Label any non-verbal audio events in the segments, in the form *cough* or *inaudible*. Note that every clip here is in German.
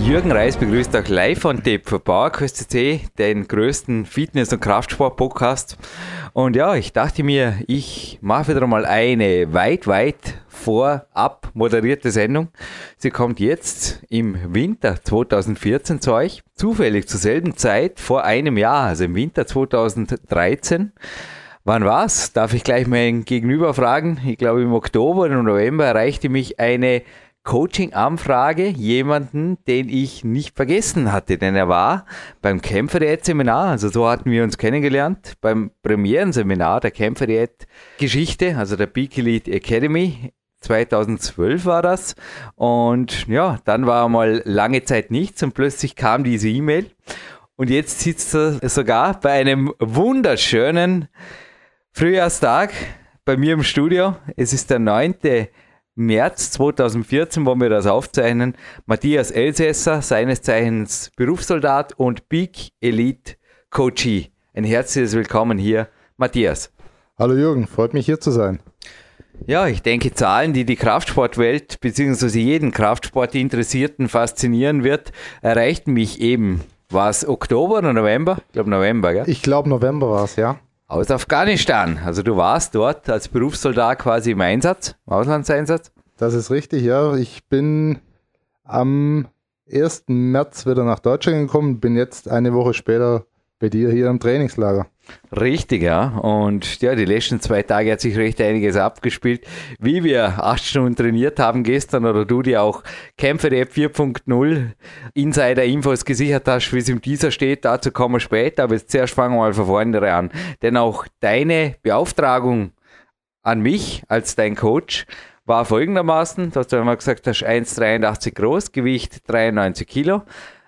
Jürgen Reis begrüßt auch live von Tape für PowerQuest.cc, den größten Fitness- und Kraftsport-Podcast. Und ja, ich dachte mir, ich mache wieder mal eine weit, weit vorab moderierte Sendung. Sie kommt jetzt im Winter 2014 zu euch. Zufällig zur selben Zeit vor einem Jahr, also im Winter 2013. Wann war's? Darf ich gleich meinen Gegenüber fragen? Ich glaube, im Oktober oder November erreichte mich eine Coaching-Anfrage jemanden, den ich nicht vergessen hatte, denn er war beim Kämpferdiät-Seminar, also so hatten wir uns kennengelernt, beim Premierenseminar der Kämpferdiät-Geschichte, also der Peak Elite Academy. 2012 war das. Und ja, dann war mal lange Zeit nichts und plötzlich kam diese E-Mail. Und jetzt sitzt er sogar bei einem wunderschönen Frühjahrstag bei mir im Studio. Es ist der 9. März 2014, wo wir das aufzeichnen, Matthias Elsässer, seines Zeichens Berufssoldat und Peak Elite Coachee. Ein herzliches Willkommen hier, Matthias. Hallo Jürgen, freut mich hier zu sein. Ja, ich denke, Zahlen, die die Kraftsportwelt bzw. jeden Kraftsportinteressierten faszinieren wird, erreichten mich eben. War es Oktober oder November? Ich glaube November, gell? Ich glaube November war es, ja aus Afghanistan. Also du warst dort als Berufssoldat quasi im Einsatz, im Auslandseinsatz. Das ist richtig, ja. Ich bin am 1. März wieder nach Deutschland gekommen, bin jetzt eine Woche später bei dir hier im Trainingslager. Richtig, ja. Und ja, die letzten zwei Tage hat sich recht einiges abgespielt. Wie wir acht Stunden trainiert haben gestern oder du dir auch Kämpfer der App 4.0 Insider-Infos gesichert hast, wie es im Teaser steht, dazu kommen wir später. Aber jetzt zuerst fangen wir mal von vorne an. Denn auch deine Beauftragung an mich als dein Coach war folgendermaßen, dass du einmal gesagt hast, 1,83 groß, Gewicht 93 Kilo,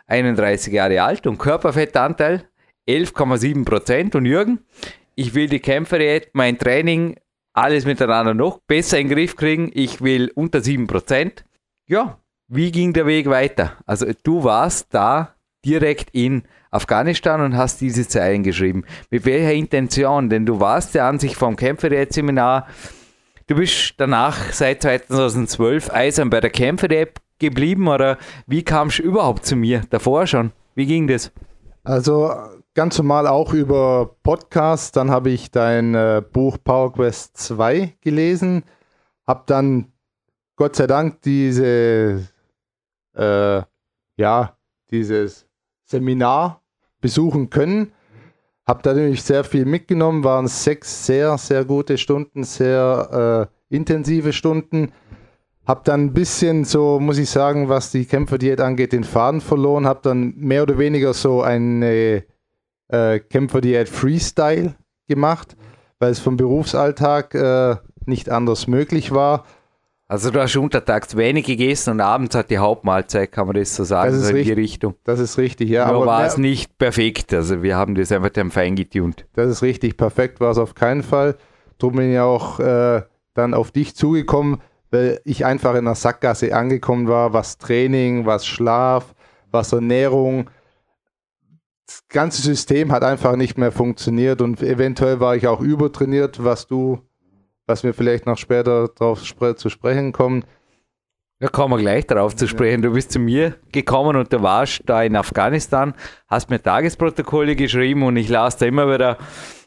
31 Jahre alt und Körperfettanteil 11,7 Prozent. Und Jürgen, ich will die Kämpferdiät, mein Training, alles miteinander noch besser in den Griff kriegen. Ich will unter 7 Prozent. Ja, wie ging der Weg weiter? Also du warst da direkt in Afghanistan und hast diese Zeilen geschrieben. Mit welcher Intention? Denn du warst ja an sich vom Kämpferdiät-Seminar. Du bist danach seit 2012 eisern bei der Kämpferdiät geblieben oder wie kamst du überhaupt zu mir? Davor schon? Wie ging das? Also ganz normal auch über Podcasts. Dann habe ich dein äh, Buch Power Quest 2 gelesen. Habe dann Gott sei Dank diese, äh, ja, dieses Seminar besuchen können. Habe da natürlich sehr viel mitgenommen. Waren sechs sehr, sehr gute Stunden, sehr äh, intensive Stunden. Habe dann ein bisschen so, muss ich sagen, was die Kämpferdiät angeht, den Faden verloren. Habe dann mehr oder weniger so eine äh, Kämpferdiät Freestyle gemacht, weil es vom Berufsalltag äh, nicht anders möglich war. Also du hast untertags wenig gegessen und abends hat die Hauptmahlzeit, kann man das so sagen, das so in richtig, die Richtung. Das ist richtig, ja. Nur aber war es nicht perfekt, also wir haben das einfach dann fein getunt. Das ist richtig, perfekt war es auf keinen Fall. Darum bin ich auch äh, dann auf dich zugekommen, weil ich einfach in der Sackgasse angekommen war, was Training, was Schlaf, was Ernährung, das ganze System hat einfach nicht mehr funktioniert und eventuell war ich auch übertrainiert, was du, was wir vielleicht noch später darauf spre zu sprechen kommen. Da kommen wir gleich darauf zu sprechen. Du bist zu mir gekommen und du warst da in Afghanistan, hast mir Tagesprotokolle geschrieben und ich las da immer wieder,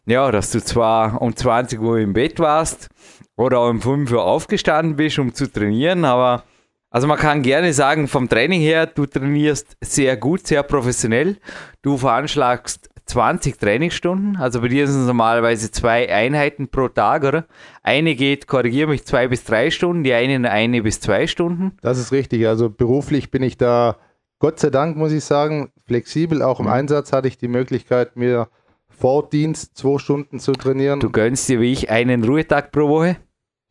ja, dass du zwar um 20 Uhr im Bett warst oder um 5 Uhr aufgestanden bist, um zu trainieren, aber also man kann gerne sagen, vom Training her, du trainierst sehr gut, sehr professionell. Du veranschlagst 20 Trainingsstunden. Also bei dir sind es normalerweise zwei Einheiten pro Tag, oder? Eine geht, korrigiere mich, zwei bis drei Stunden, die eine eine bis zwei Stunden. Das ist richtig. Also beruflich bin ich da, Gott sei Dank, muss ich sagen, flexibel. Auch im mhm. Einsatz hatte ich die Möglichkeit, mir vor Dienst zwei Stunden zu trainieren. Du gönnst dir wie ich einen Ruhetag pro Woche?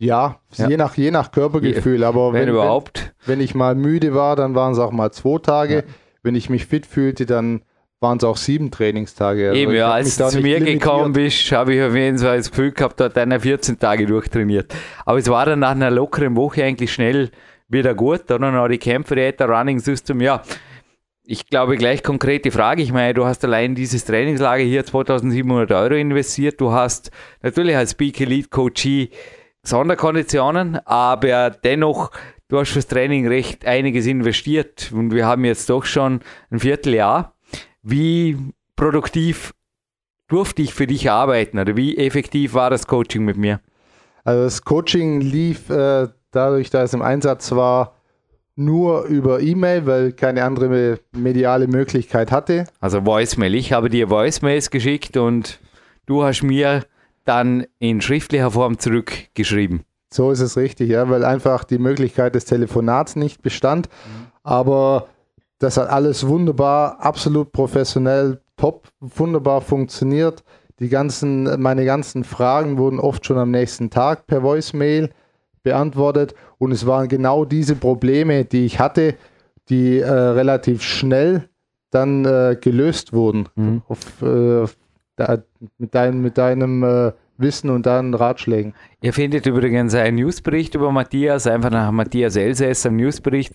Ja, ja, Je, nach, je nach Körpergefühl. Aber wenn, wenn überhaupt. Wenn, wenn, ich mal müde war, dann waren es auch mal zwei Tage. Ja. Wenn ich mich fit fühlte, dann waren es auch sieben Trainingstage. Also Eben, ja, als du zu mir limitiert. gekommen bist, habe ich auf jeden Fall das Gefühl gehabt, dort einer 14 Tage durchtrainiert. Aber es war dann nach einer lockeren Woche eigentlich schnell wieder gut. Dann noch die Kämpfe, der Running System, ja. ich glaube, gleich konkrete Frage. Ich meine, du hast allein dieses Trainingslager hier 2700 Euro investiert. Du hast natürlich als Peak Elite Coachee Sonderkonditionen, aber dennoch, du hast fürs Training recht einiges investiert und wir haben jetzt doch schon ein Vierteljahr. Wie produktiv durfte ich für dich arbeiten oder wie effektiv war das Coaching mit mir? Also das Coaching lief äh, dadurch, da es im Einsatz war, nur über E-Mail, weil keine andere mediale Möglichkeit hatte. Also Voicemail. Ich habe dir Voicemails geschickt und du hast mir dann in schriftlicher Form zurückgeschrieben. So ist es richtig, ja, weil einfach die Möglichkeit des Telefonats nicht bestand. Mhm. Aber das hat alles wunderbar, absolut professionell, top, wunderbar funktioniert. Die ganzen, meine ganzen Fragen wurden oft schon am nächsten Tag per Voicemail beantwortet. Und es waren genau diese Probleme, die ich hatte, die äh, relativ schnell dann äh, gelöst wurden. Mhm. Auf, äh, da, mit, dein, mit deinem äh, Wissen und deinen Ratschlägen. Ihr findet übrigens einen Newsbericht über Matthias, einfach nach Matthias Elsässer Newsbericht.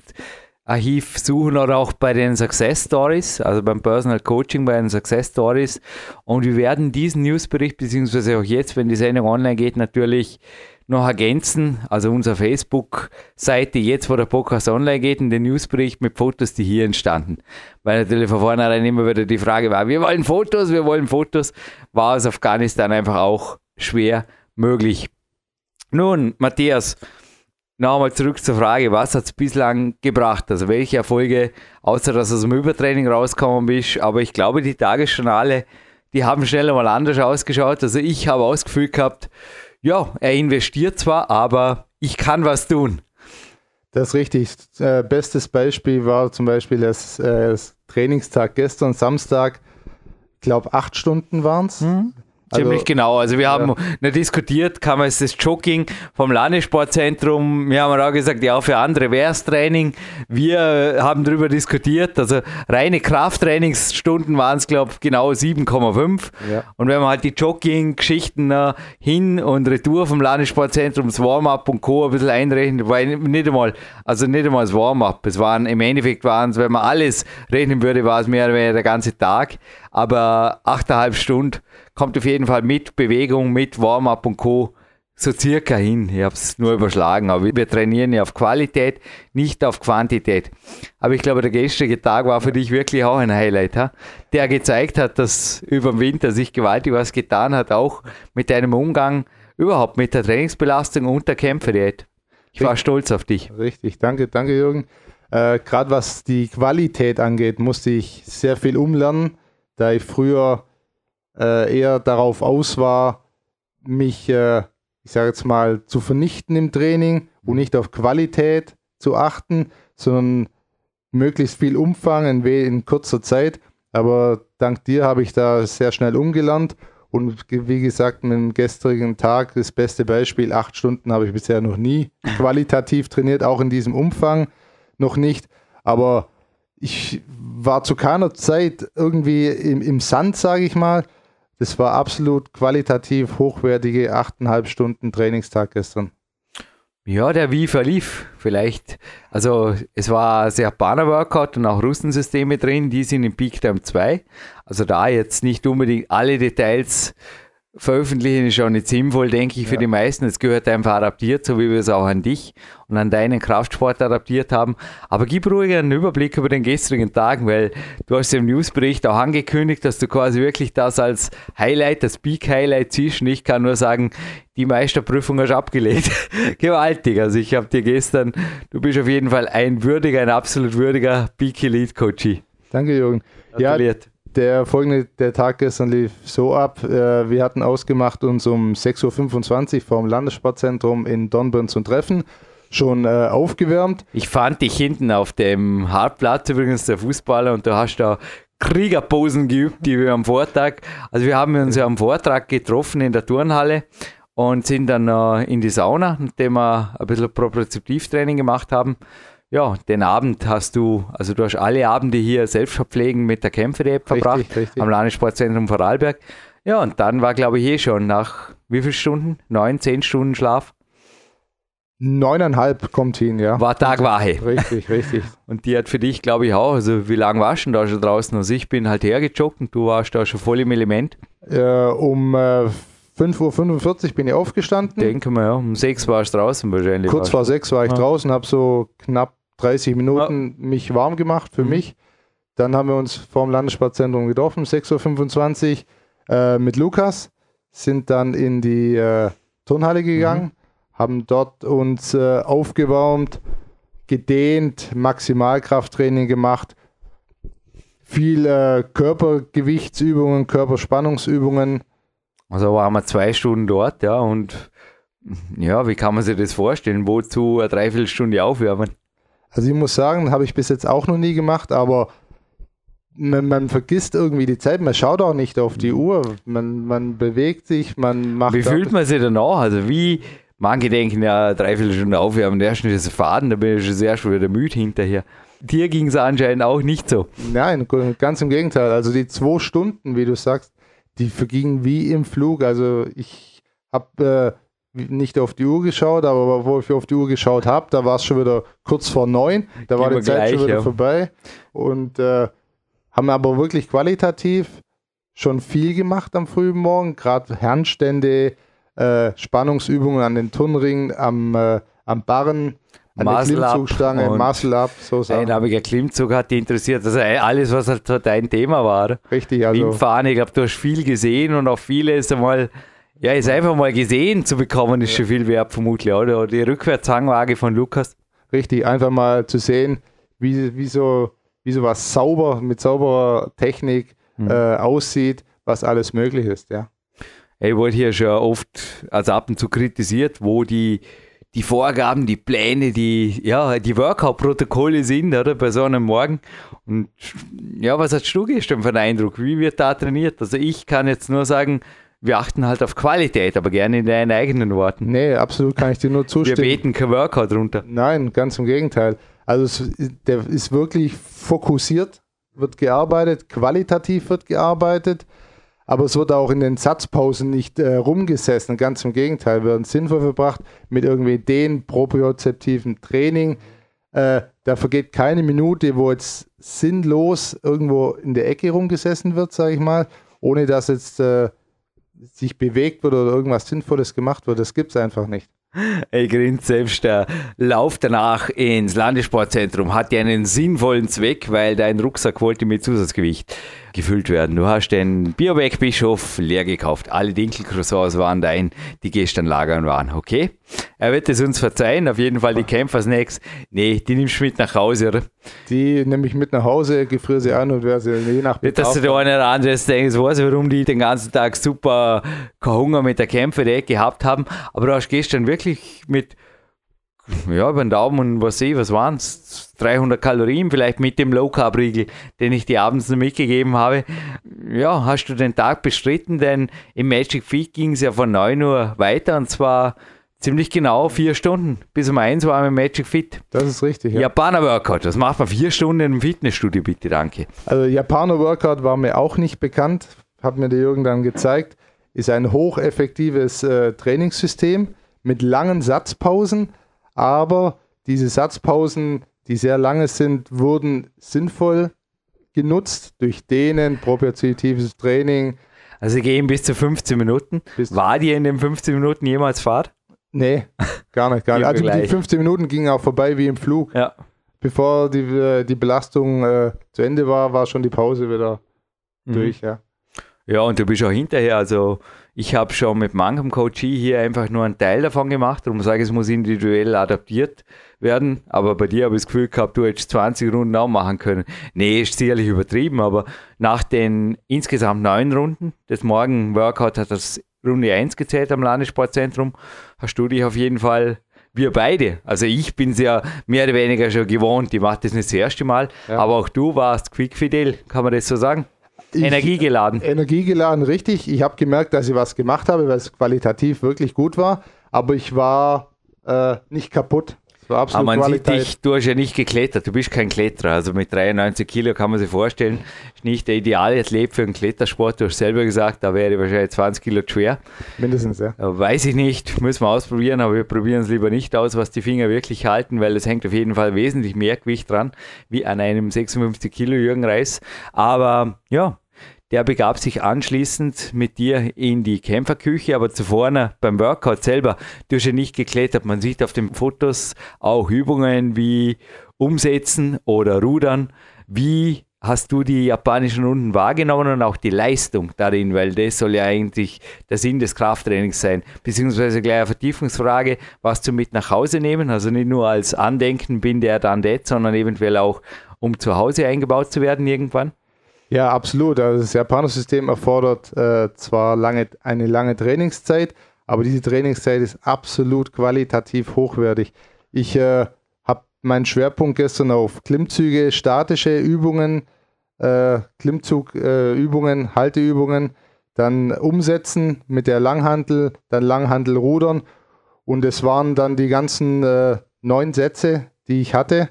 Archiv suchen oder auch bei den Success Stories, also beim Personal Coaching, bei den Success Stories. Und wir werden diesen Newsbericht, beziehungsweise auch jetzt, wenn die Sendung online geht, natürlich noch ergänzen, also unsere Facebook-Seite, jetzt wo der Podcast online geht, in den Newsbericht mit Fotos, die hier entstanden. Weil natürlich von vornherein immer wieder die Frage war, wir wollen Fotos, wir wollen Fotos, war aus Afghanistan einfach auch schwer möglich. Nun, Matthias, nochmal zurück zur Frage, was hat es bislang gebracht? Also welche Erfolge, außer dass du aus dem Übertraining rausgekommen bist, aber ich glaube, die Tagesjournale, die haben schneller mal anders ausgeschaut. Also ich habe ausgefühlt gehabt, ja, er investiert zwar, aber ich kann was tun. Das ist richtig. Äh, bestes Beispiel war zum Beispiel das, äh, das Trainingstag gestern, Samstag. Ich glaube, acht Stunden waren es. Mhm. Ziemlich also, genau. Also wir haben ja. diskutiert, man es das Jogging vom Landessportzentrum, wir haben auch gesagt, ja, für andere wäre es Training. Wir haben darüber diskutiert, also reine Krafttrainingsstunden waren es, glaube ich, genau 7,5. Ja. Und wenn man halt die Jogging-Geschichten uh, hin und retour vom Landessportzentrum, das Warm-up und Co. ein bisschen einrechnet, war nicht einmal, also nicht einmal das Warm-up. Es waren, im Endeffekt waren es, wenn man alles rechnen würde, war es mehr oder weniger der ganze Tag. Aber 8,5 Stunden kommt auf jeden Fall mit Bewegung, mit Warm-up und Co. so circa hin. Ich habe es nur überschlagen, aber wir trainieren ja auf Qualität, nicht auf Quantität. Aber ich glaube, der gestrige Tag war für dich wirklich auch ein Highlight, ha? der gezeigt hat, dass über den Winter sich gewaltig was getan hat, auch mit deinem Umgang überhaupt mit der Trainingsbelastung und der Kämpferdiät. Ich war stolz auf dich. Richtig, danke, danke Jürgen. Äh, Gerade was die Qualität angeht, musste ich sehr viel umlernen, da ich früher äh, eher darauf aus war, mich, äh, ich sage jetzt mal, zu vernichten im Training und nicht auf Qualität zu achten, sondern möglichst viel Umfang in, in kurzer Zeit. Aber dank dir habe ich da sehr schnell umgelernt. Und wie gesagt, mit dem gestrigen Tag das beste Beispiel, acht Stunden habe ich bisher noch nie *laughs* qualitativ trainiert, auch in diesem Umfang noch nicht. Aber ich war zu keiner Zeit irgendwie im, im Sand, sage ich mal, das war absolut qualitativ hochwertige 8,5 Stunden Trainingstag gestern. Ja, der wie verlief. Vielleicht, also es war sehr Banner-Workout und auch Rustensysteme drin, die sind im Peak Time 2. Also da jetzt nicht unbedingt alle Details veröffentlichen ist schon nicht sinnvoll, denke ich, ja. für die meisten. Es gehört einfach adaptiert, so wie wir es auch an dich und an deinen Kraftsport adaptiert haben. Aber gib ruhig einen Überblick über den gestrigen Tag, weil du hast im Newsbericht auch angekündigt, dass du quasi wirklich das als Highlight, das Peak Highlight siehst. Und ich kann nur sagen, die Meisterprüfung hast du abgelehnt. *laughs* Gewaltig. Also ich habe dir gestern, du bist auf jeden Fall ein würdiger, ein absolut würdiger Peak Elite Coachie. Danke, Jürgen. Gratuliert. Ja, der folgende, der Tag gestern lief so ab. Äh, wir hatten ausgemacht, uns um 6.25 Uhr vom Landessportzentrum in Dornbirn zu treffen. Schon äh, aufgewärmt. Ich fand dich hinten auf dem Hartplatz übrigens, der Fußballer, und du hast da Kriegerposen geübt, die wir am Vortag, also wir haben uns ja am Vortrag getroffen in der Turnhalle und sind dann äh, in die Sauna, nachdem wir ein bisschen Propriozeptivtraining gemacht haben ja, den Abend hast du, also du hast alle Abende hier Selbstverpflegen mit der Kämpfer-App verbracht, richtig, richtig. am Landessportzentrum Vorarlberg. Ja, und dann war, glaube ich, eh schon nach wie viel Stunden? Neun, zehn Stunden Schlaf? Neuneinhalb kommt hin, ja. War Tagwache. Richtig, richtig. *laughs* Und die hat für dich, glaube ich, auch. Also, wie lange warst du da schon draußen? Also, ich bin halt hergejoggt und du warst da schon voll im Element. Äh, um äh, 5.45 Uhr bin ich aufgestanden. Denke mal, ja. Um sechs warst du draußen wahrscheinlich. Kurz vor sechs war ich Ja. draußen, habe so knapp 30 Minuten mich warm gemacht für Mhm. mich. Dann haben wir uns vor dem Landessportzentrum getroffen, 6.25 Uhr äh, mit Lukas, sind dann in die äh, Turnhalle gegangen, Mhm. haben dort uns äh, aufgewärmt, gedehnt, Maximalkrafttraining gemacht, viel äh, Körpergewichtsübungen, Körperspannungsübungen. Also waren wir zwei Stunden dort, ja. Und ja, wie kann man sich das vorstellen? Wozu eine Dreiviertelstunde aufwärmen? Also ich muss sagen, habe ich bis jetzt auch noch nie gemacht, aber man, man vergisst irgendwie die Zeit, man schaut auch nicht auf die Uhr, man, man bewegt sich, man macht... Wie fühlt man sich danach? Also wie, manche denken ja, dreiviertel Stunde aufwärmen, der erste ist Faden, da bin ich schon sehr schon wieder müde hinterher. Dir ging es anscheinend auch nicht so. Nein, ganz im Gegenteil. Also die zwei Stunden, wie du sagst, die vergingen wie im Flug. Also ich habe äh, nicht auf die Uhr geschaut, aber wo ich auf die Uhr geschaut habe, da war es schon wieder kurz vor neun. Da war Gehen die wir Zeit schon gleich, wieder ja. vorbei. Und äh, haben aber wirklich qualitativ schon viel gemacht am frühen Morgen. Gerade Handstände, äh, Spannungsübungen an den Turnringen, am, äh, am Barren, an Muscle der Klimmzugstange, Muscle Up, so Sachen. Einarmiger Klimmzug hat dich interessiert. Also alles, was halt dein Thema war. Richtig, also im Fahren, ich glaube, du hast viel gesehen und auch vieles einmal, ja, ist einfach mal gesehen zu bekommen, ist schon viel wert vermutlich. Oder die Rückwärtshangwaage von Lukas. richtig, einfach mal zu sehen, wie, wie, so, wie sowas sauber, mit sauberer Technik Mhm. äh, aussieht, was alles möglich ist, ja. Ich wurde hier schon oft, also ab und zu kritisiert, wo die, die Vorgaben, die Pläne, die, ja, die Workout-Protokolle sind, oder, bei so einem Morgen. Und ja, was hast du gestern für einen Eindruck? Wie wird da trainiert? Also ich kann jetzt nur sagen, wir achten halt auf Qualität, aber gerne in deinen eigenen Worten. Nee, absolut kann ich dir nur *laughs* Wir zustimmen. beten kein Workout runter. Nein, ganz im Gegenteil. Also es, der ist wirklich fokussiert, wird gearbeitet, qualitativ wird gearbeitet, aber es wird auch in den Satzpausen nicht äh, rumgesessen. Ganz im Gegenteil, werden sinnvoll verbracht mit irgendwie den propriozeptiven Training. Äh, da vergeht keine Minute, wo jetzt sinnlos irgendwo in der Ecke rumgesessen wird, sage ich mal, ohne dass jetzt äh, sich bewegt wird oder irgendwas Sinnvolles gemacht wird. Das gibt es einfach nicht. Ey, grinst selbst der Lauf danach ins Landessportzentrum hat ja einen sinnvollen Zweck, weil dein Rucksack wollte mit Zusatzgewicht gefüllt werden. Du hast den Bioback-Bischof leer gekauft. Alle Dinkelcroissants waren dein, die gestern lagern waren, okay? Er wird es uns verzeihen, auf jeden Fall die Kämpfer-Snacks. Nee, die nimmst du mit nach Hause, oder? Die nehme ich mit nach Hause, gefriere sie an und werde sie je nach Nicht, dass Bedarf. du der eine oder andere denkst, weiß warum die den ganzen Tag super Hunger mit der Kämpfe gehabt haben. Aber du hast gestern wirklich mit, ja, über den Daumen und was sehe, was waren es? 300 Kalorien, vielleicht mit dem Low Carb Riegel, den ich dir abends noch mitgegeben habe. Ja, hast du den Tag bestritten, denn im Magic Feed ging es ja von 9 Uhr weiter und zwar ziemlich genau vier Stunden. Bis um eins waren wir im Magic Fit. Das ist richtig, ja. Japaner Workout, das macht man vier Stunden im Fitnessstudio, bitte, danke. Also Japaner Workout war mir auch nicht bekannt, hat mir der Jürgen dann gezeigt. Ist ein hocheffektives äh, Trainingssystem mit langen Satzpausen, aber diese Satzpausen, die sehr lange sind, wurden sinnvoll genutzt durch Dehnen, propriozeptives Training. Also gehen bis zu 15 Minuten. Bis- War dir in den 15 Minuten jemals Fahrt? Nee, gar nicht, gar *laughs* nicht. Also die gleich. 15 Minuten gingen auch vorbei wie im Flug. Ja. Bevor die, äh, die Belastung äh, zu Ende war, war schon die Pause wieder Mhm. durch, ja. Ja, und du bist auch hinterher. Also ich habe schon mit manchem Coachie hier einfach nur einen Teil davon gemacht. Darum sage ich, es muss individuell adaptiert werden. Aber bei dir habe ich das Gefühl gehabt, du hättest 20 Runden auch machen können. Nee, ist sicherlich übertrieben, aber nach den insgesamt neun Runden des Morgen-Workout hat das Runde 1 gezählt am Landessportzentrum. Hast du dich auf jeden Fall wir beide. Also ich bin es ja mehr oder weniger schon gewohnt. Ich mache das nicht das erste Mal. Ja. Aber auch du warst quickfidel, kann man das so sagen? Energiegeladen. Energiegeladen, richtig. Ich habe gemerkt, dass ich was gemacht habe, weil es qualitativ wirklich gut war, aber ich war äh, nicht kaputt. war absolut Aber man sieht Qualität. dich, du hast ja nicht geklettert, du bist kein Kletterer. Also mit 93 Kilo kann man sich vorstellen, ist nicht der ideale Athlet für einen Klettersport. Du hast selber gesagt, da wäre ich wahrscheinlich 20 Kilo schwer. Mindestens, ja. Äh, Weiß ich nicht, müssen wir ausprobieren, aber wir probieren es lieber nicht aus, was die Finger wirklich halten, weil es hängt auf jeden Fall wesentlich mehr Gewicht dran, wie an einem 56 Kilo Jürgen Reis. Aber ja, der begab sich anschließend mit dir in die Kämpferküche, aber zuvor beim Workout selber. Du hast ja nicht geklettert. Man sieht auf den Fotos auch Übungen wie Umsetzen oder Rudern. Wie hast du die japanischen Runden wahrgenommen und auch die Leistung darin, weil das soll ja eigentlich der Sinn des Krafttrainings sein. Beziehungsweise gleich eine Vertiefungsfrage, was du mit nach Hause nehmen, also nicht nur als Andenken bin der dann det, sondern eventuell auch um zu Hause eingebaut zu werden irgendwann. Ja, absolut. Also das Japaner-System erfordert äh, zwar lange, eine lange Trainingszeit, aber diese Trainingszeit ist absolut qualitativ hochwertig. Ich äh, habe meinen Schwerpunkt gestern auf Klimmzüge, statische Übungen, äh, Klimmzugübungen, Halteübungen, dann umsetzen mit der Langhantel, dann Langhantel rudern und es waren dann die ganzen äh, neun Sätze, die ich hatte,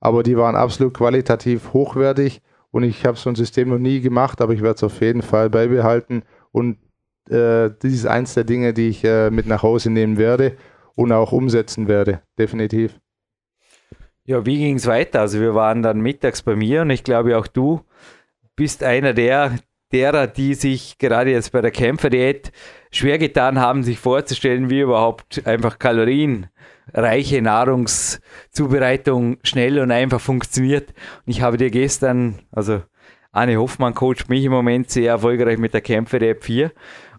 aber die waren absolut qualitativ hochwertig und ich habe so ein System noch nie gemacht, aber ich werde es auf jeden Fall beibehalten. Und äh, das ist eins der Dinge, die ich äh, mit nach Hause nehmen werde und auch umsetzen werde. Definitiv. Ja, wie ging es weiter? Also wir waren dann mittags bei mir und ich glaube auch du bist einer der derer, die sich gerade jetzt bei der Kämpferdiät schwer getan haben, sich vorzustellen, wie überhaupt einfach kalorienreiche Nahrungszubereitung schnell und einfach funktioniert. Und ich habe dir gestern, also Anne Hoffmann coacht mich im Moment sehr erfolgreich mit der Kämpfer-App 4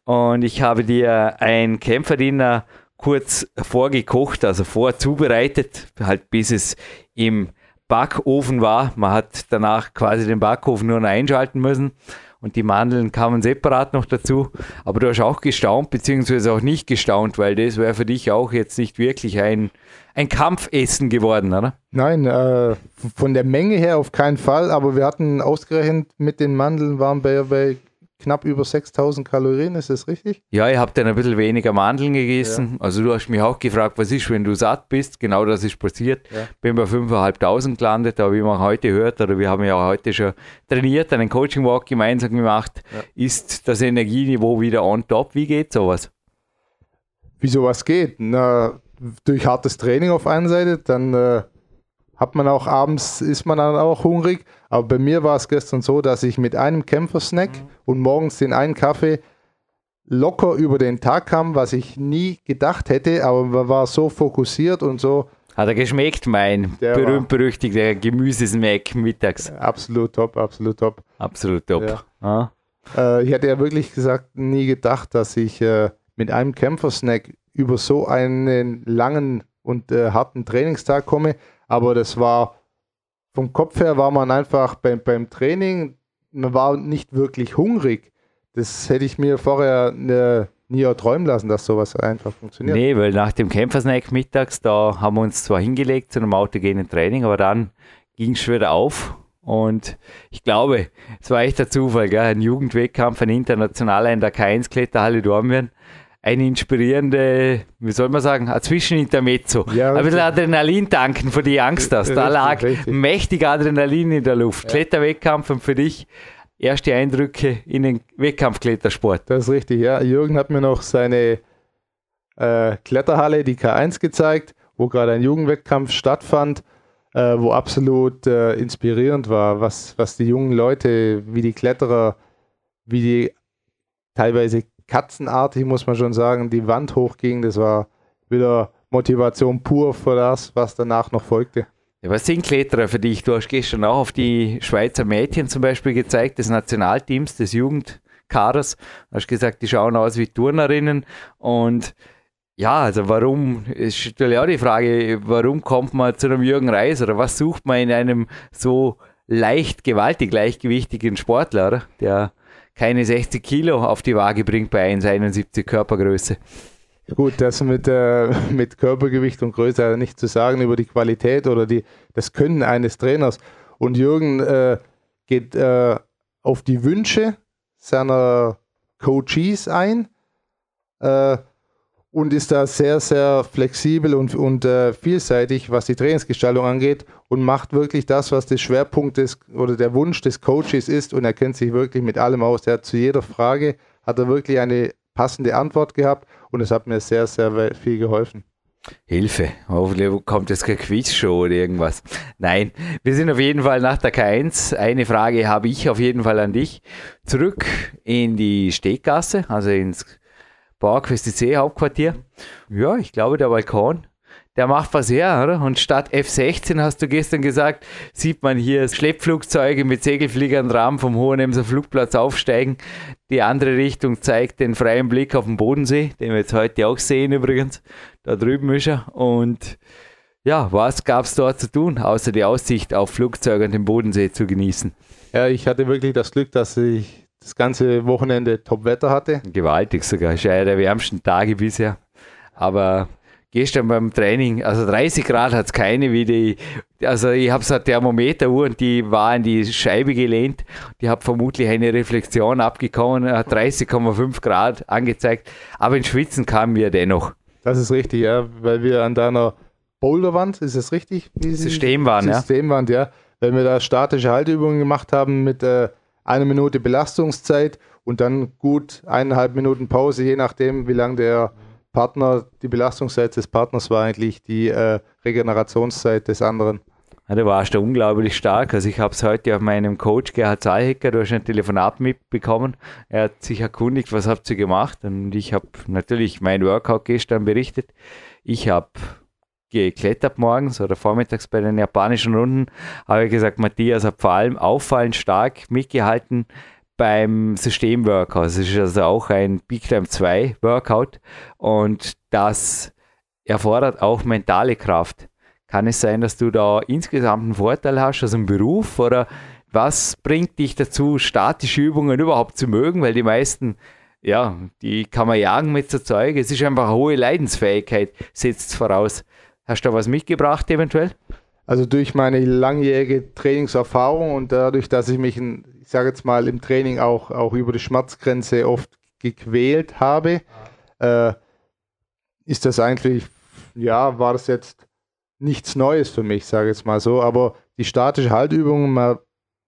und ich habe dir ein Kämpferdiener kurz vorgekocht, also vorzubereitet, halt bis es im Backofen war. Man hat danach quasi den Backofen nur noch einschalten müssen und die Mandeln kamen separat noch dazu. Aber du hast auch gestaunt, beziehungsweise auch nicht gestaunt, weil das wäre für dich auch jetzt nicht wirklich ein, ein Kampfessen geworden, oder? Nein, äh, von der Menge her auf keinen Fall, aber wir hatten ausgerechnet mit den Mandeln waren bei, bei knapp über 6000 Kalorien, ist das richtig? Ja, ihr habt dann ein bisschen weniger Mandeln gegessen. Ja. Also du hast mich auch gefragt, was ist, wenn du satt bist? Genau das ist passiert. Ja. Bin bei 5.500 gelandet, aber wie man heute hört, oder wir haben ja heute schon trainiert, einen Coaching Walk gemeinsam gemacht, ja. ist das Energieniveau wieder on top. Wie geht sowas? Wie sowas geht? Na, durch hartes Training auf einer Seite, dann äh, hat man auch abends, ist man dann auch hungrig. Aber bei mir war es gestern so, dass ich mit einem Kämpfersnack mhm. und morgens den einen Kaffee locker über den Tag kam, was ich nie gedacht hätte, aber man war so fokussiert und so. Hat er geschmeckt, mein berühmt-berüchtigter Gemüsesnack mittags? Absolut top, absolut top. Absolut top. Ja. Ah. Äh, ich hätte ja wirklich gesagt, nie gedacht, dass ich äh, mit einem Kämpfersnack über so einen langen und äh, harten Trainingstag komme. Aber das war vom Kopf her war man einfach beim, beim Training, man war nicht wirklich hungrig. Das hätte ich mir vorher ne, nie erträumen lassen, dass sowas einfach funktioniert. Nee, weil nach dem Kämpfersnack mittags, da haben wir uns zwar hingelegt zu einem autogenen Training, aber dann ging es wieder auf. Und ich glaube, es war echt der Zufall, gell? ein Jugendwettkampf, ein internationaler in der K1-Kletterhalle Dornbirn eine inspirierende, wie soll man sagen, ein Zwischenintermezzo. Ja, ein bisschen Adrenalin tanken für die Angst hast. Da lag richtig. mächtig Adrenalin in der Luft. Ja. Kletterwettkampf und für dich erste Eindrücke in den Wettkampfklettersport. Das ist richtig, ja. Jürgen hat mir noch seine äh, Kletterhalle, die K1, gezeigt, wo gerade ein Jugendwettkampf stattfand, äh, wo absolut äh, inspirierend war, was, was die jungen Leute, wie die Kletterer, wie die teilweise katzenartig, muss man schon sagen, die Wand hochging. Das war wieder Motivation pur für das, was danach noch folgte. Ja, was sind Kletterer für dich? Du hast gestern auch auf die Schweizer Mädchen zum Beispiel gezeigt, des Nationalteams, des Jugendkaders. Du hast gesagt, die schauen aus wie Turnerinnen und ja, also warum, ist natürlich auch die Frage, warum kommt man zu einem Jürgen Reis oder was sucht man in einem so leicht gewaltig leichtgewichtigen Sportler, der keine 60 Kilo auf die Waage bringt bei 1,71 Körpergröße. Gut, das mit, äh, mit Körpergewicht und Größe hat nicht zu sagen über die Qualität oder die, das Können eines Trainers. Und Jürgen äh, geht äh, auf die Wünsche seiner Coaches ein. Äh, und ist da sehr, sehr flexibel und, und äh, vielseitig, was die Trainingsgestaltung angeht und macht wirklich das, was der Schwerpunkt des oder der Wunsch des Coaches ist und er kennt sich wirklich mit allem aus. Der hat zu jeder Frage hat er wirklich eine passende Antwort gehabt und es hat mir sehr, sehr viel geholfen. Hilfe, hoffentlich kommt jetzt keine Quizshow oder irgendwas. Nein, wir sind auf jeden Fall nach der K1. Eine Frage habe ich auf jeden Fall an dich. Zurück in die Steggasse, also ins PowerQuest C Hauptquartier. Ja, ich glaube, der Balkon, der macht was her, oder? Und statt F-16 hast du gestern gesagt, sieht man hier Schleppflugzeuge mit Segelfliegern Rahmen vom Hohenemser Flugplatz aufsteigen. Die andere Richtung zeigt den freien Blick auf den Bodensee, den wir jetzt heute auch sehen übrigens. Da drüben ist er. Und ja, was gab es dort zu tun, außer die Aussicht auf Flugzeuge und den Bodensee zu genießen? Ja, ich hatte wirklich das Glück, dass ich das ganze Wochenende Top-Wetter hatte. Gewaltig sogar. Ist ja einer der wärmsten Tage bisher. Aber gestern beim Training, also 30 Grad hat es keine, wie die, also ich habe so eine Thermometeruhr und die war in die Scheibe gelehnt. Die hat vermutlich eine Reflexion abgekommen, hat 30,5 Grad angezeigt. Aber in Schwitzen kamen wir dennoch. Das ist richtig, ja, weil wir an deiner Boulderwand, ist das richtig? Systemwand, ja. Systemwand, ja. Weil wir da statische Halteübungen gemacht haben mit äh, eine Minute Belastungszeit und dann gut eineinhalb Minuten Pause, je nachdem, wie lange der Partner, die Belastungszeit des Partners war eigentlich die äh, Regenerationszeit des anderen. Ja, da warst du unglaublich stark. Also ich habe es heute auf meinem Coach Gerhard Zahlhecker, du hast ein Telefonat mitbekommen. Er hat sich erkundigt, was habt ihr gemacht? Und ich habe natürlich mein Workout gestern berichtet. Ich habe geklettert morgens oder vormittags bei den japanischen Runden, habe gesagt, Matthias hat vor allem auffallend stark mitgehalten beim System-Workout. Es ist also auch ein Big Time 2 Workout und das erfordert auch mentale Kraft. Kann es sein, dass du da insgesamt einen Vorteil hast, also im Beruf oder was bringt dich dazu, statische Übungen überhaupt zu mögen? Weil die meisten, ja, die kann man jagen mit so Zeug. Es ist einfach hohe Leidensfähigkeit, setzt voraus. Hast du da was mitgebracht eventuell? Also durch meine langjährige Trainingserfahrung und dadurch, dass ich mich, in, ich sage jetzt mal, im Training auch, auch über die Schmerzgrenze oft gequält habe, äh, ist das eigentlich, ja, war das jetzt nichts Neues für mich, sage ich jetzt mal so. Aber die statische Haltübung, man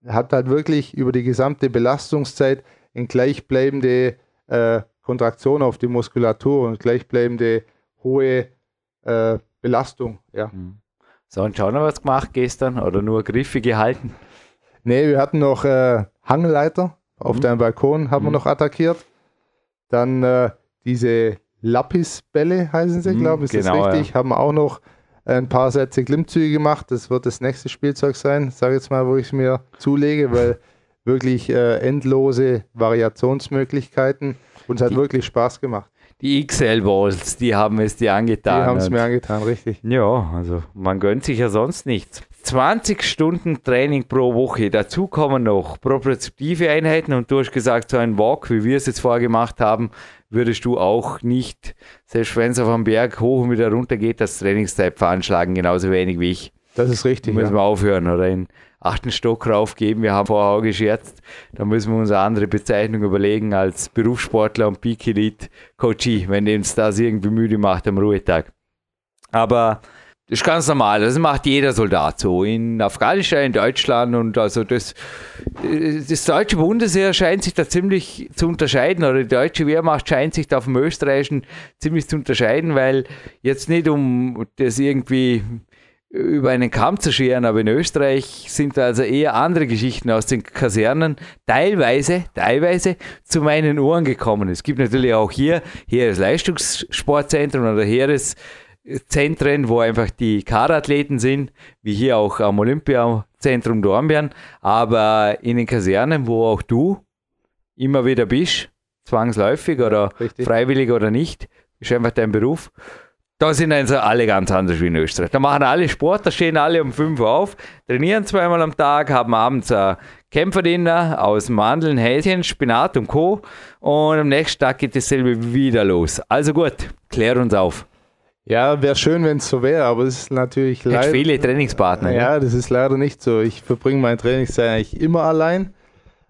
hat halt wirklich über die gesamte Belastungszeit in gleichbleibende äh, Kontraktion auf die Muskulatur und gleichbleibende hohe äh, Belastung, ja. Mhm. So, und schon noch was gemacht gestern oder nur Griffe gehalten? Nee, wir hatten noch äh, Hangleiter auf mhm. deinem Balkon, haben mhm. wir noch attackiert. Dann äh, diese Lapis-Bälle heißen sie, mhm, glaube ich, ist genau, das richtig? Ja. Haben wir auch noch ein paar Sätze Klimmzüge gemacht. Das wird das nächste Spielzeug sein, sage jetzt mal, wo ich es mir zulege, weil *laughs* wirklich äh, endlose Variationsmöglichkeiten und es hat Die wirklich Spaß gemacht die XL-Balls, die haben es dir angetan. Die haben es mir angetan, richtig. Ja, also man gönnt sich ja sonst nichts. 20 Stunden Training pro Woche. Dazu kommen noch propriozeptive Einheiten und du hast gesagt, so ein Walk, wie wir es jetzt vorher gemacht haben, würdest du auch nicht, selbst wenn es auf einem Berg hoch und wieder runter geht, das Trainingszeit veranschlagen, genauso wenig wie ich. Das ist richtig. Müssen ja. wir aufhören oder in achten Stock raufgeben. Wir haben vorher auch gescherzt, da müssen wir uns eine andere Bezeichnung überlegen als Berufssportler und Peak Elite Coachie, wenn uns das irgendwie müde macht am Ruhetag. Aber das ist ganz normal, das macht jeder Soldat so. In Afghanistan, in Deutschland und also das, das deutsche Bundesheer scheint sich da ziemlich zu unterscheiden oder die deutsche Wehrmacht scheint sich da vom österreichischen ziemlich zu unterscheiden, weil jetzt nicht um das irgendwie über einen Kamm zu scheren, aber in Österreich sind also eher andere Geschichten aus den Kasernen teilweise, teilweise zu meinen Ohren gekommen. Es gibt natürlich auch hier Heeresleistungssportzentren oder Heereszentren, wo einfach die Kaderathleten sind, wie hier auch am Olympiazentrum Dornbirn, aber in den Kasernen, wo auch du immer wieder bist, zwangsläufig oder Richtig. freiwillig oder nicht, ist einfach dein Beruf da sind also alle ganz anders wie in Österreich. Da machen alle Sport, da stehen alle um 5 Uhr auf, trainieren zweimal am Tag, haben abends ein Kämpferdiener aus Mandeln, Häschen, Spinat und Co. Und am nächsten Tag geht dasselbe wieder los. Also gut, klär uns auf. Ja, wäre schön, wenn es so wäre, aber es ist natürlich leider. viele Trainingspartner. Ja, ja, das ist leider nicht so. Ich verbringe meine Trainingszeit eigentlich immer allein.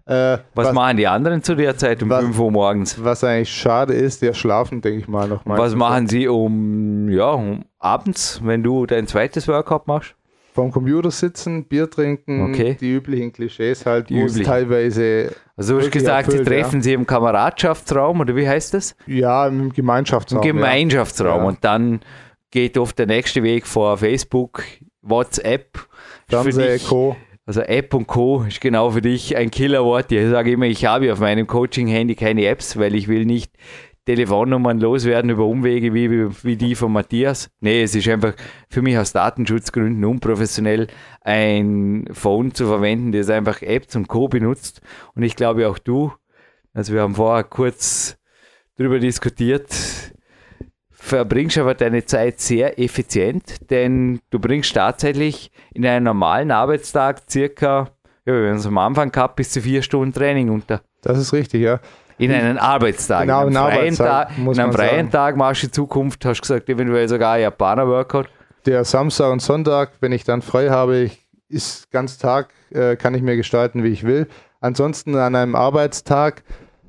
Äh, was, was, machen die anderen zu der Zeit um was, 5 Uhr morgens? Was eigentlich schade ist, der schlafen, denke ich mal, noch mal. Was machen sie um, ja, um abends, wenn du dein zweites Workout machst? Vom Computer sitzen, Bier trinken, okay. die üblichen Klischees halt, die üblich. teilweise. Also du hast gesagt, erfüllt, sie treffen ja. sie im Kameradschaftsraum oder wie heißt das? Ja, im Gemeinschaftsraum. Im Gemeinschaftsraum ja. und dann geht oft der nächste Weg vor Facebook, WhatsApp. Fernseh, Co. Also App und Co. ist genau für dich ein Killerwort. Ich sage immer, ich habe auf meinem Coaching-Handy keine Apps, weil ich will nicht Telefonnummern loswerden über Umwege wie, wie die von Matthias. Nee, es ist einfach für mich aus Datenschutzgründen unprofessionell, ein Phone zu verwenden, das einfach Apps und Co. benutzt. Und ich glaube auch du, also wir haben vorher kurz darüber diskutiert, verbringst aber deine Zeit sehr effizient, denn du bringst tatsächlich in einem normalen Arbeitstag circa, ja, wir haben es am Anfang gehabt, bis zu vier Stunden Training unter. Das ist richtig, ja. In einen Arbeitstag. Genau, in einem freien, Tag, in einem freien Tag machst du in Zukunft, hast du gesagt, eventuell sogar ein Japaner-Workout. Der Samstag und Sonntag, wenn ich dann frei habe, ist ganz Tag, äh, kann ich mir gestalten, wie ich will. Ansonsten an einem Arbeitstag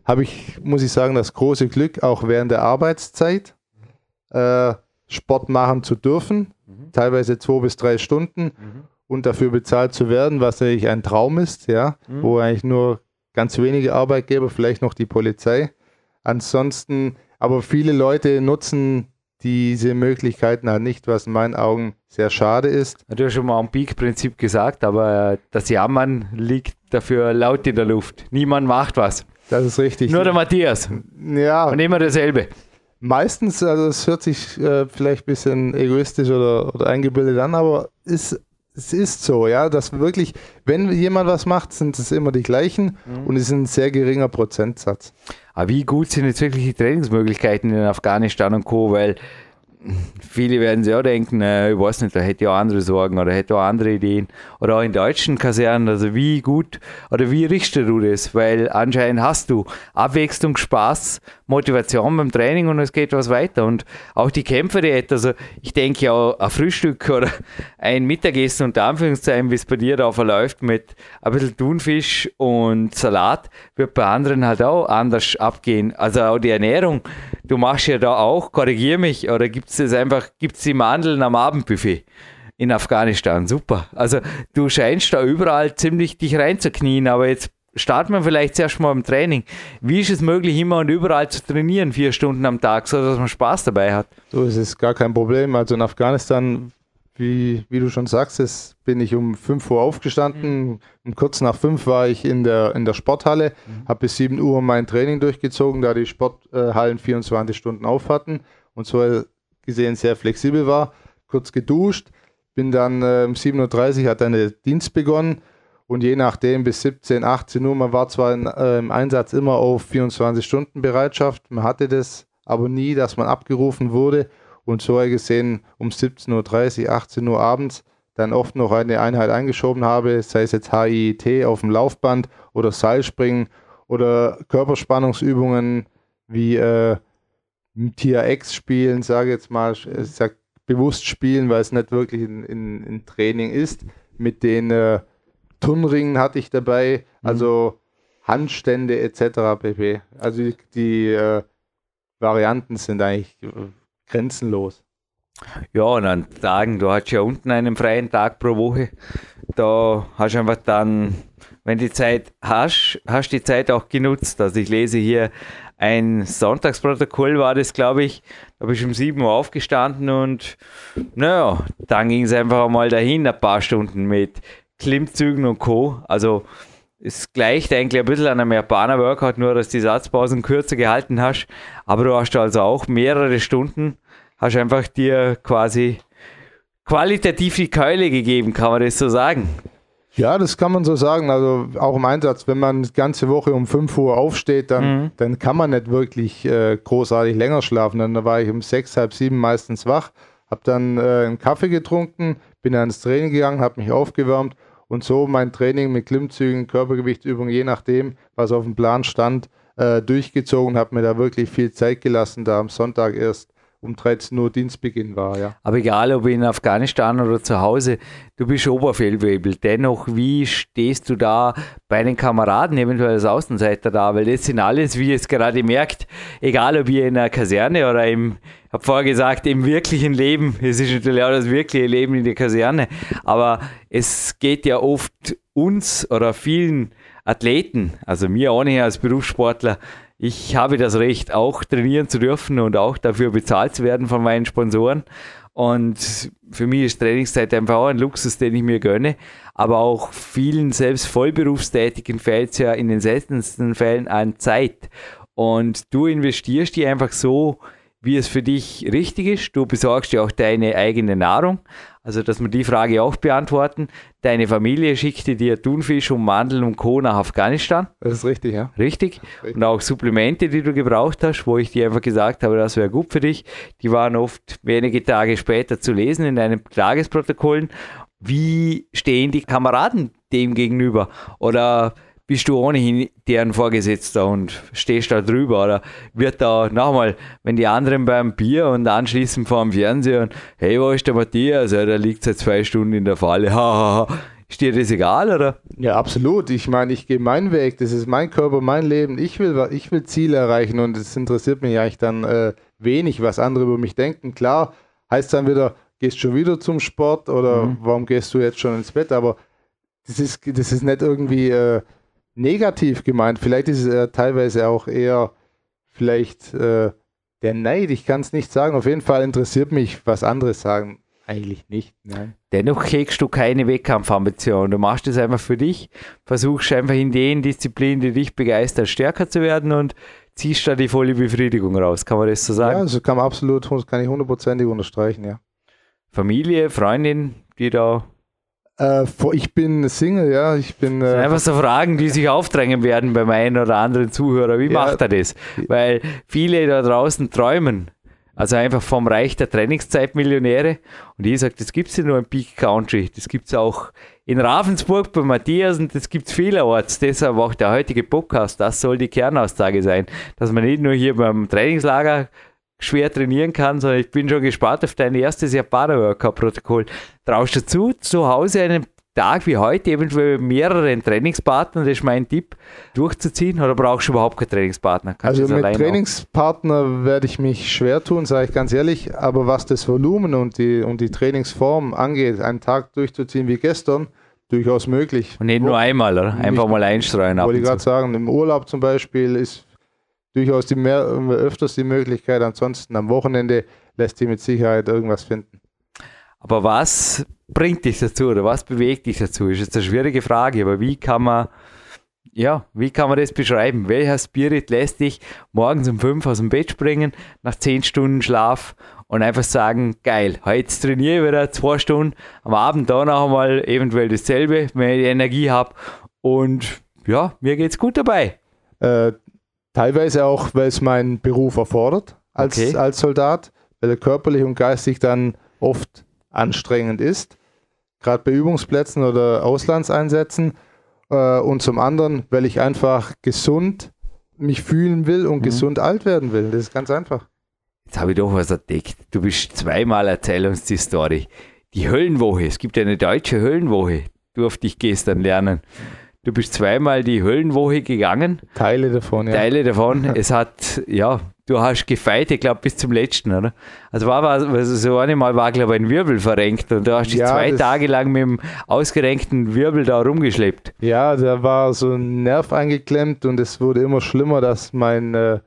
habe ich, muss ich sagen, das große Glück, auch während der Arbeitszeit äh, Sport machen zu dürfen, mhm. teilweise zwei bis drei Stunden mhm. und dafür bezahlt zu werden, was natürlich ein Traum ist, ja, mhm. wo eigentlich nur ganz wenige Arbeitgeber, vielleicht noch die Polizei. Ansonsten, aber viele Leute nutzen diese Möglichkeiten halt nicht, was in meinen Augen sehr schade ist. Du hast schon mal am Peak-Prinzip gesagt, aber das Jammern liegt dafür laut in der Luft. Niemand macht was. Das ist richtig. Nur der Matthias. Ja. Und immer dasselbe. Meistens, also es hört sich äh, vielleicht ein bisschen egoistisch oder, oder eingebildet an, aber ist, es ist so, ja, dass wirklich, wenn jemand was macht, sind es immer die gleichen mhm. und es ist ein sehr geringer Prozentsatz. Aber wie gut sind jetzt wirklich die Trainingsmöglichkeiten in Afghanistan und Co., weil viele werden sich auch denken, äh, ich weiß nicht, da hätte ja andere Sorgen oder hätte auch andere Ideen. Oder auch in deutschen Kasernen, also wie gut oder wie richtest du das? Weil anscheinend hast du Abwechslung, Spaß, Motivation beim Training und es geht was weiter. Und auch die Kämpferdiät, also ich denke auch ein Frühstück *laughs* oder ein Mittagessen unter Anführungszeichen, wie es bei dir da verläuft mit ein bisschen Thunfisch und Salat, wird bei anderen halt auch anders abgehen. Also auch die Ernährung, du machst ja da auch, korrigier mich, oder gibt es das einfach, gibt es die Mandeln am Abendbuffet? in Afghanistan. Super. Also du scheinst da überall ziemlich dich reinzuknien, aber jetzt starten wir vielleicht zuerst mal im Training. Wie ist es möglich, immer und überall zu trainieren, vier Stunden am Tag, so dass man Spaß dabei hat? So, es ist gar kein Problem. Also in Afghanistan, wie, wie du schon sagst, ist, bin ich um 5 Uhr aufgestanden. Mhm. Um kurz nach 5 war ich in der, in der Sporthalle, mhm. habe bis 7 Uhr mein Training durchgezogen, da die Sporthallen 24 Stunden auf hatten und so gesehen sehr flexibel war. Kurz geduscht, bin dann äh, um 7.30 Uhr hat dann der Dienst begonnen und je nachdem bis 17, 18 Uhr, man war zwar in, äh, im Einsatz immer auf 24 Stunden Bereitschaft, man hatte das aber nie, dass man abgerufen wurde und so gesehen um 17.30 Uhr, 18 Uhr abends dann oft noch eine Einheit eingeschoben habe, sei es jetzt HIIT auf dem Laufband oder Seilspringen oder Körperspannungsübungen wie äh, TRX spielen, sage jetzt mal, ich sag bewusst spielen, weil es nicht wirklich in, in, in Training ist, mit den äh, Turnringen hatte ich dabei, mhm. also Handstände etc. pp. Also die, die äh, Varianten sind eigentlich äh, grenzenlos. Ja, und an Tagen, du hast ja unten einen freien Tag pro Woche. Da hast du einfach dann, wenn die Zeit hast, hast die Zeit auch genutzt. Also ich lese hier ein Sonntagsprotokoll war das, glaube ich. Da bin ich um 7 Uhr aufgestanden und naja, dann ging es einfach mal dahin, ein paar Stunden mit Klimmzügen und Co. Also es gleicht eigentlich ein bisschen an einem Japaner-Workout, nur dass die Satzpausen kürzer gehalten hast. Aber du hast also auch mehrere Stunden, hast einfach dir quasi qualitativ die Keule gegeben, kann man das so sagen. Ja, das kann man so sagen. Also auch im Einsatz, wenn man die ganze Woche um 5 Uhr aufsteht, dann, mhm. dann kann man nicht wirklich äh, großartig länger schlafen. Dann war ich um 6, halb 7 meistens wach, habe dann äh, einen Kaffee getrunken, bin dann ins Training gegangen, habe mich aufgewärmt und so mein Training mit Klimmzügen, Körpergewichtsübungen, je nachdem, was auf dem Plan stand, äh, durchgezogen, habe mir da wirklich viel Zeit gelassen, da am Sonntag erst um 13 Uhr Dienstbeginn war, ja. Aber egal, ob in Afghanistan oder zu Hause, du bist Oberfeldwebel. Dennoch, wie stehst du da bei den Kameraden, eventuell als Außenseiter da? Weil das sind alles, wie ihr es gerade merkt, egal ob ihr in einer Kaserne oder im, ich habe vorher gesagt, im wirklichen Leben, es ist natürlich auch das wirkliche Leben in der Kaserne, aber es geht ja oft uns oder vielen Athleten, also mir auch nicht als Berufssportler, ich habe das Recht, auch trainieren zu dürfen und auch dafür bezahlt zu werden von meinen Sponsoren. Und für mich ist Trainingszeit einfach auch ein Luxus, den ich mir gönne. Aber auch vielen selbst Vollberufstätigen fällt es ja in den seltensten Fällen an Zeit. Und du investierst die einfach so, wie es für dich richtig ist. Du besorgst dir auch deine eigene Nahrung. Also, dass wir die Frage auch beantworten. Deine Familie schickte dir Thunfisch und Mandeln und Co. nach Afghanistan. Das ist richtig, ja. Richtig. richtig. Und auch Supplemente, die du gebraucht hast, wo ich dir einfach gesagt habe, das wäre gut für dich. Die waren oft wenige Tage später zu lesen in deinen Tagesprotokollen. Wie stehen die Kameraden dem gegenüber? Oder bist du ohnehin deren Vorgesetzter und stehst da drüber oder wird da nochmal, wenn die anderen beim Bier und anschließend vor dem Fernseher und hey, wo ist der Matthias? Ja, der liegt seit zwei Stunden in der Falle. ist dir das egal, oder? Ja, absolut. Ich meine, ich gehe meinen Weg. Das ist mein Körper, mein Leben. Ich will, ich will Ziele erreichen und es interessiert mich eigentlich dann äh, wenig, was andere über mich denken. Klar, heißt dann wieder, gehst schon wieder zum Sport oder mhm. warum gehst du jetzt schon ins Bett? Aber das ist, das ist nicht irgendwie äh, negativ gemeint. Vielleicht ist es äh, teilweise auch eher vielleicht äh, der Neid. Ich kann es nicht sagen. Auf jeden Fall interessiert mich, was andere sagen. Eigentlich nicht. Nein. Dennoch kriegst du keine Wettkampfambition. Du machst es einfach für dich, versuchst einfach in den Disziplinen, die dich begeistern, stärker zu werden und ziehst da die volle Befriedigung raus. Kann man das so sagen? Ja, also kann man absolut, kann ich hundertprozentig unterstreichen, ja. Familie, Freundin, die da äh, ich bin Single, ja. Ich bin. Äh, einfach so Fragen, die sich aufdrängen werden beim einen oder anderen Zuhörer. Wie ja, macht er das? Weil viele da draußen träumen. Also einfach vom Reich der Trainingszeitmillionäre. Und ich sage, das gibt es ja nur im Peak Country. Das gibt es auch in Ravensburg bei Matthias und das gibt es vielerorts. Deshalb auch der heutige Podcast. Das soll die Kernaussage sein. Dass man nicht nur hier beim Trainingslager schwer trainieren kann, sondern ich bin schon gespannt auf dein erstes Japaner-Workout-Protokoll. Traust du zu, zu Hause einen Tag wie heute eventuell mehreren Trainingspartnern, das ist mein Tipp, durchzuziehen oder brauchst du überhaupt keinen Trainingspartner? Kannst also mit Trainingspartner werde ich mich schwer tun, sage ich ganz ehrlich, aber was das Volumen und die, und die Trainingsform angeht, einen Tag durchzuziehen wie gestern, durchaus möglich. Und nicht nur einmal, oder? Einfach mal einstreuen. Wollte ich gerade sagen, im Urlaub zum Beispiel ist durchaus die mehr, öfters die Möglichkeit. Ansonsten am Wochenende lässt sich mit Sicherheit irgendwas finden. Aber was bringt dich dazu oder was bewegt dich dazu? Ist jetzt eine schwierige Frage, aber wie kann man, ja, wie kann man das beschreiben? Welcher Spirit lässt dich morgens um fünf aus dem Bett springen, nach zehn Stunden Schlaf und einfach sagen, geil, heute trainiere ich wieder zwei Stunden, am Abend da noch einmal eventuell dasselbe, wenn ich Energie habe und ja, mir geht's gut dabei. Äh, Teilweise auch, weil es mein Beruf erfordert als, okay. als Soldat, weil er körperlich und geistig dann oft anstrengend ist, gerade bei Übungsplätzen oder Auslandseinsätzen. Äh, und zum anderen, weil ich einfach gesund mich fühlen will und mhm. gesund alt werden will. Das ist ganz einfach. Jetzt habe ich doch was entdeckt. Du bist zweimal erzähl uns die Story. Die Höllenwoche. Es gibt eine deutsche Höllenwoche. Durfte ich gestern lernen. Du bist zweimal die Höllenwoche gegangen. Teile davon, ja. Teile davon. *laughs* es hat, ja, du hast gefeit, ich glaube, bis zum letzten, oder? Also war, war also so einmal war, glaube ich, ein Wirbel verrenkt und du hast dich ja, zwei Tage lang mit dem ausgerenkten Wirbel da rumgeschleppt. Ja, da war so ein Nerv eingeklemmt und es wurde immer schlimmer, dass mein äh,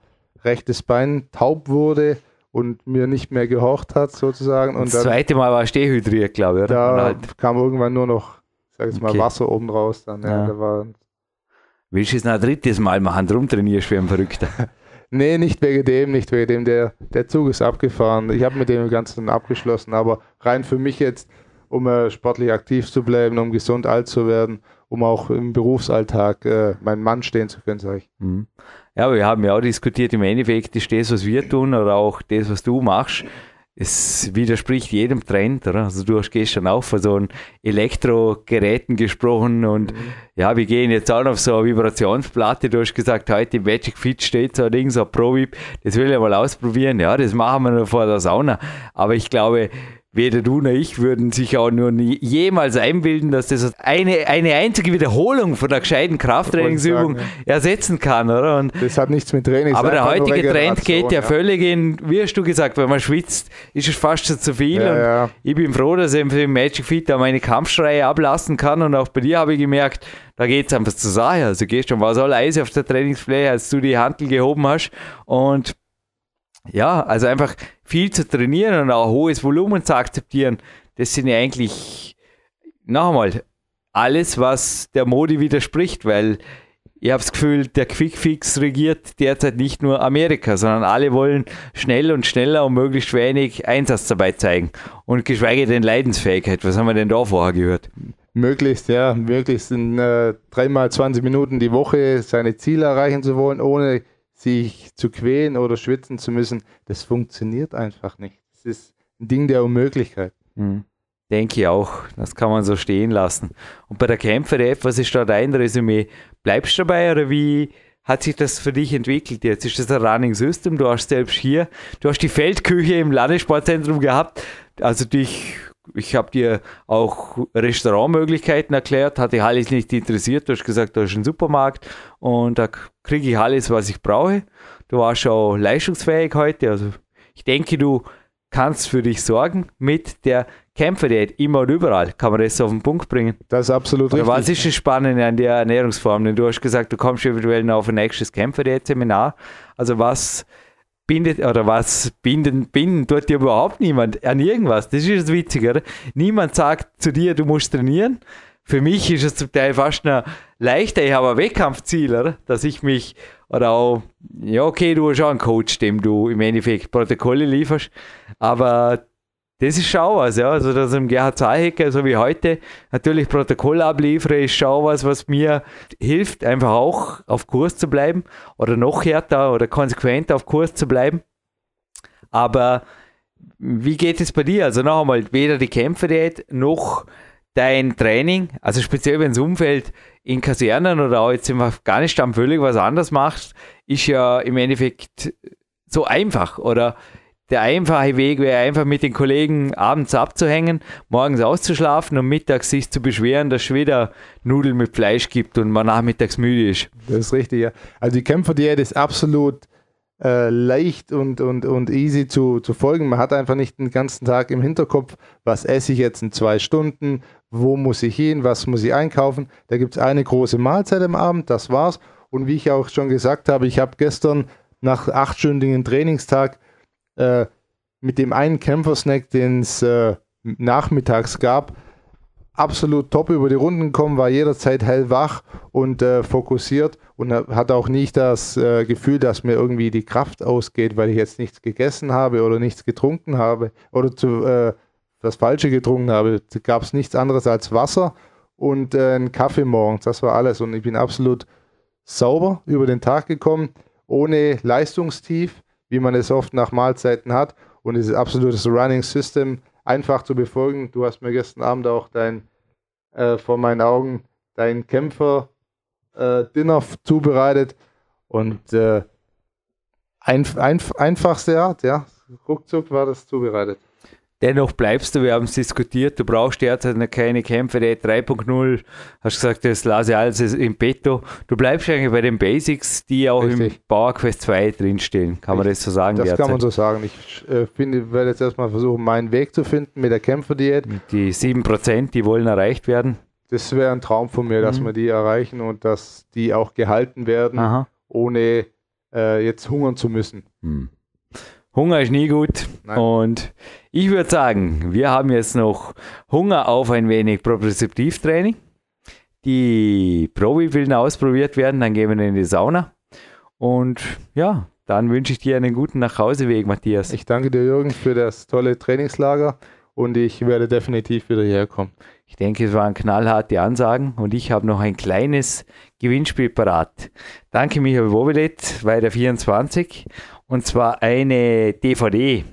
rechtes Bein taub wurde und mir nicht mehr gehorcht hat, sozusagen. Und das dann, zweite Mal war dehydriert, glaube ich, oder? Da halt kam irgendwann nur noch sag jetzt mal, okay. Wasser oben raus dann. Ja, ja. War Willst du es noch ein drittes Mal machen, drum trainierst du wie ein Verrückter? *laughs* nee, nicht wegen dem, nicht wegen dem. Der, der Zug ist abgefahren. Ich habe mit dem Ganzen abgeschlossen, aber rein für mich jetzt, um äh, sportlich aktiv zu bleiben, um gesund alt zu werden, um auch im Berufsalltag äh, mein Mann stehen zu können, sage ich. Mhm. Ja, aber wir haben ja auch diskutiert, im Endeffekt ist das, was wir tun oder auch das, was du machst, es widerspricht jedem Trend, oder? Also du hast gestern auch von so einem Elektrogeräten gesprochen und mhm. ja, wir gehen jetzt auch auf so eine Vibrationsplatte. Du hast gesagt, heute im Magic Fit steht so ein Ding, so ein Pro-Vip, das will ich mal ausprobieren. Ja, das machen wir noch vor der Sauna. Aber ich glaube, weder du noch ich würden sich auch nur nie, jemals einbilden, dass das eine, eine einzige Wiederholung von der gescheiten Krafttrainingsübung sagen, ja. ersetzen kann, oder? Und das hat nichts mit Training Aber der heutige Trend geht ja, ja, völlig in, wie hast du gesagt, wenn man schwitzt, ist es fast schon zu viel. Ja, ich bin froh, dass ich im Magic Fit da meine Kampfschreie ablassen kann und auch bei dir habe ich gemerkt, da geht es einfach zur Sache. Also gestern war es all Eis auf der Trainingsfläche, als du die Handel gehoben hast und ja, also einfach viel zu trainieren und auch hohes Volumen zu akzeptieren, das sind ja eigentlich, noch einmal, alles, was der Mode widerspricht, weil ich habe das Gefühl, der Quickfix regiert derzeit nicht nur Amerika, sondern alle wollen schnell und schneller und möglichst wenig Einsatz dabei zeigen. Und geschweige denn Leidensfähigkeit. Was haben wir denn da vorher gehört? Möglichst, ja, möglichst in äh, dreimal 20 Minuten die Woche seine Ziele erreichen zu wollen, ohne sich zu quälen oder schwitzen zu müssen, das funktioniert einfach nicht. Das ist ein Ding der Unmöglichkeit. Mhm. Denke ich auch. Das kann man so stehen lassen. Und bei der Kämpfer-App, was ist da dein Resümee? Bleibst du dabei oder wie hat sich das für dich entwickelt jetzt? Ist das ein Running System? Du hast selbst hier, du hast die Feldküche im Landessportzentrum gehabt, also dich ich habe dir auch Restaurantmöglichkeiten erklärt, hat dich alles nicht interessiert. Du hast gesagt, da ist ein Supermarkt und da kriege ich alles, was ich brauche. Du warst auch leistungsfähig heute. Also ich denke, du kannst für dich sorgen mit der Kämpferdiät immer und überall. Kann man das auf den Punkt bringen? Das ist absolut Oder richtig. Was ist das Spannende an der Ernährungsform? Denn du hast gesagt, du kommst eventuell noch auf ein nächstes Kämpferdiät-Seminar. Also was bindet, oder was binden, binden tut dir überhaupt niemand an irgendwas. Das ist das Witzige, oder? Niemand sagt zu dir, du musst trainieren. Für mich ist es zum Teil fast noch leichter. Ich habe ein Wettkampfziel, oder? Dass ich mich, oder auch, ja, okay, du hast auch einen Coach, dem du im Endeffekt Protokolle lieferst, aber das ist schon was, ja. Also, dass im Gerhard Zahlhecker, so wie heute, natürlich Protokoll abliefere, ist schon was, was mir hilft, einfach auch auf Kurs zu bleiben oder noch härter oder konsequenter auf Kurs zu bleiben. Aber wie geht es bei dir? Also, noch einmal, weder die Kämpferdiät noch dein Training, also speziell wenn das Umfeld in Kasernen oder auch jetzt im Afghanistan völlig was anderes macht, ist ja im Endeffekt so einfach oder der einfache Weg wäre einfach mit den Kollegen abends abzuhängen, morgens auszuschlafen und mittags sich zu beschweren, dass es wieder Nudeln mit Fleisch gibt und man nachmittags müde ist. Das ist richtig, ja. Also die Kämpferdiät ist absolut äh, leicht und, und, und easy zu, zu folgen. Man hat einfach nicht den ganzen Tag im Hinterkopf, was esse ich jetzt in zwei Stunden, wo muss ich hin, was muss ich einkaufen. Da gibt es eine große Mahlzeit am Abend, das war's. Und wie ich auch schon gesagt habe, ich habe gestern nach achtstündigen Trainingstag äh, mit dem einen Kämpfersnack, den es äh, nachmittags gab, absolut top über die Runden gekommen, war jederzeit hellwach und äh, fokussiert und hat auch nicht das äh, Gefühl, dass mir irgendwie die Kraft ausgeht, weil ich jetzt nichts gegessen habe oder nichts getrunken habe oder zu, äh, das Falsche getrunken habe. Da gab es nichts anderes als Wasser und äh, einen Kaffee morgens. Das war alles und ich bin absolut sauber über den Tag gekommen, ohne Leistungstief wie man es oft nach Mahlzeiten hat. Und es ist absolutes Running System, einfach zu befolgen. Du hast mir gestern Abend auch dein, äh, vor meinen Augen, dein Kämpfer-Dinner äh, zubereitet. Und äh, ein, ein, einfachste Art, ja. Ruckzuck war das zubereitet. Dennoch bleibst du, wir haben es diskutiert, du brauchst derzeit noch keine Kämpfe, der 3.0, hast gesagt, das lasse ich alles im Petto. Du bleibst eigentlich bei den Basics, die auch Richtig. im Power Quest 2 drinstehen. Kann Richtig. man das so sagen? Das derzeit? kann man so sagen. Ich äh, finde, werde jetzt erstmal versuchen, meinen Weg zu finden mit der Kämpferdiät. Die 7%, die wollen erreicht werden. Das wäre ein Traum von mir, dass mhm. wir die erreichen und dass die auch gehalten werden, Aha. ohne äh, jetzt hungern zu müssen. Mhm. Hunger ist nie gut. Nein. Und ich würde sagen, wir haben jetzt noch Hunger auf ein wenig Propriozeptivtraining. Die Probi will ausprobiert werden, dann gehen wir in die Sauna. Und ja, dann wünsche ich dir einen guten Nachhauseweg, Matthias. Ich danke dir, Jürgen, für das tolle Trainingslager und ich werde definitiv wieder hierher kommen. Ich denke, es waren knallharte Ansagen und ich habe noch ein kleines Gewinnspiel parat. Danke, Michael Wobelet, bei der 24 und zwar eine DVD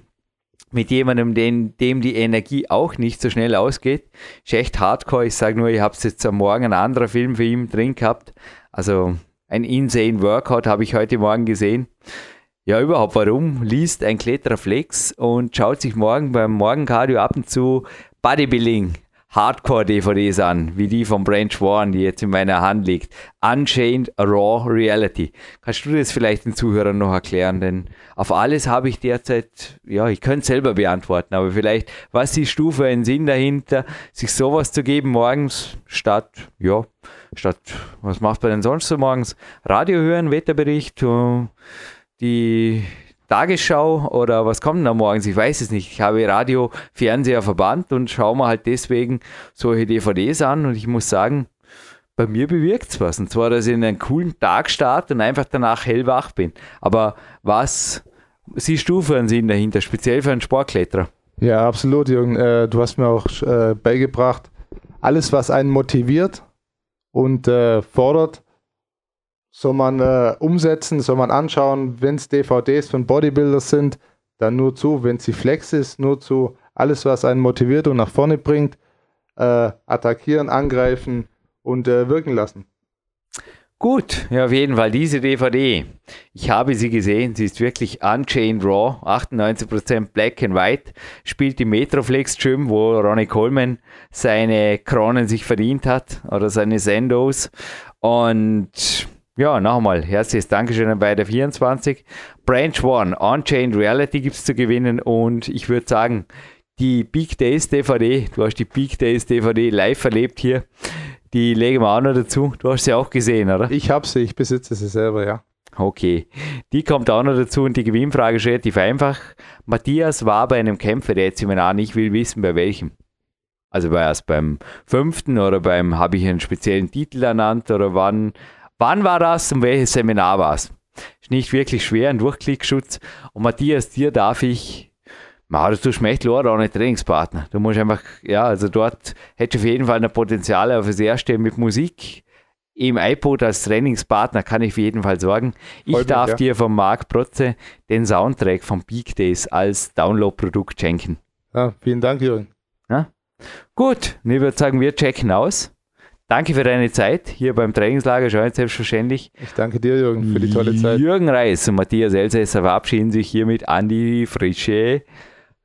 mit jemandem, den, dem die Energie auch nicht so schnell ausgeht. Ist echt hardcore. Ich sage nur, ich habe jetzt am Morgen ein anderer Film für ihn drin gehabt. Also ein insane Workout habe ich heute Morgen gesehen. Ja, überhaupt, warum liest ein Kletterer Flex und schaut sich morgen beim Morgencardio ab und zu Bodybuilding Hardcore-DVDs an, wie die von Branch Warren, die jetzt in meiner Hand liegt. Unchained Raw Reality. Kannst du das vielleicht den Zuhörern noch erklären? Denn auf alles habe ich derzeit, ja, ich könnte es selber beantworten, aber vielleicht, was du für einen Sinn dahinter, sich sowas zu geben morgens, statt, ja, statt, was macht man denn sonst so morgens? Radio hören, Wetterbericht, äh, die Tagesschau oder was kommt denn da morgens? Ich weiß es nicht. Ich habe Radio, Fernseher verbannt und schaue mir halt deswegen solche DVDs an und ich muss sagen, bei mir bewirkt es was. Und zwar, dass ich in einen coolen Tag starte und einfach danach hellwach bin. Aber was siehst du für einen Sinn dahinter, speziell für einen Sportkletterer? Ja, absolut, Jürgen. Äh, du hast mir auch äh, beigebracht, alles, was einen motiviert und äh, fordert, soll man äh, umsetzen, soll man anschauen, wenn es DVDs von Bodybuilders sind, dann nur zu, wenn sie Flex ist, nur zu, alles, was einen motiviert und nach vorne bringt, äh, attackieren, angreifen und äh, wirken lassen. Gut, ja, auf jeden Fall diese DVD. Ich habe sie gesehen, sie ist wirklich Unchained Raw, 98% Black and White, spielt die Metroflex Gym, wo Ronnie Coleman seine Kronen sich verdient hat oder seine Sendos. Und ja, nochmal, herzliches Dankeschön bei der 24. Branch One, Unchained Reality gibt es zu gewinnen und ich würde sagen, die Big Days DVD, du hast die Big Days DVD live erlebt hier, die legen wir auch noch dazu. Du hast sie auch gesehen, oder? Ich habe sie, ich besitze sie selber, ja. Okay, die kommt auch noch dazu und die Gewinnfrage ist relativ einfach. Matthias war bei einem Kämpfer, der jetzt Seminar nicht will wissen, bei welchem. Also war es beim fünften oder beim, habe ich einen speziellen Titel ernannt oder wann Wann war das und welches Seminar war es? Ist nicht wirklich schwer, ein Durchklickschutz. Und Matthias, dir darf ich, ma, das tust mir echt leid, auch nicht Trainingspartner. Du musst einfach, ja, also dort hättest du auf jeden Fall ein Potenzial auf das erste mit Musik. Im iPod als Trainingspartner kann ich auf jeden Fall sorgen. Ich Voll darf ja. dir von Marc Protze den Soundtrack von Peak Days als Download-Produkt schenken. Ja, vielen Dank, Jürgen. Ja? Gut, ich würde sagen, wir checken aus. Danke für deine Zeit hier beim Trainingslager, schon selbstverständlich. Ich danke dir, Jürgen, für die tolle Zeit. Jürgen Reis und Matthias Elsässer verabschieden sich hiermit an die frische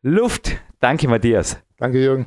Luft. Danke, Matthias. Danke, Jürgen.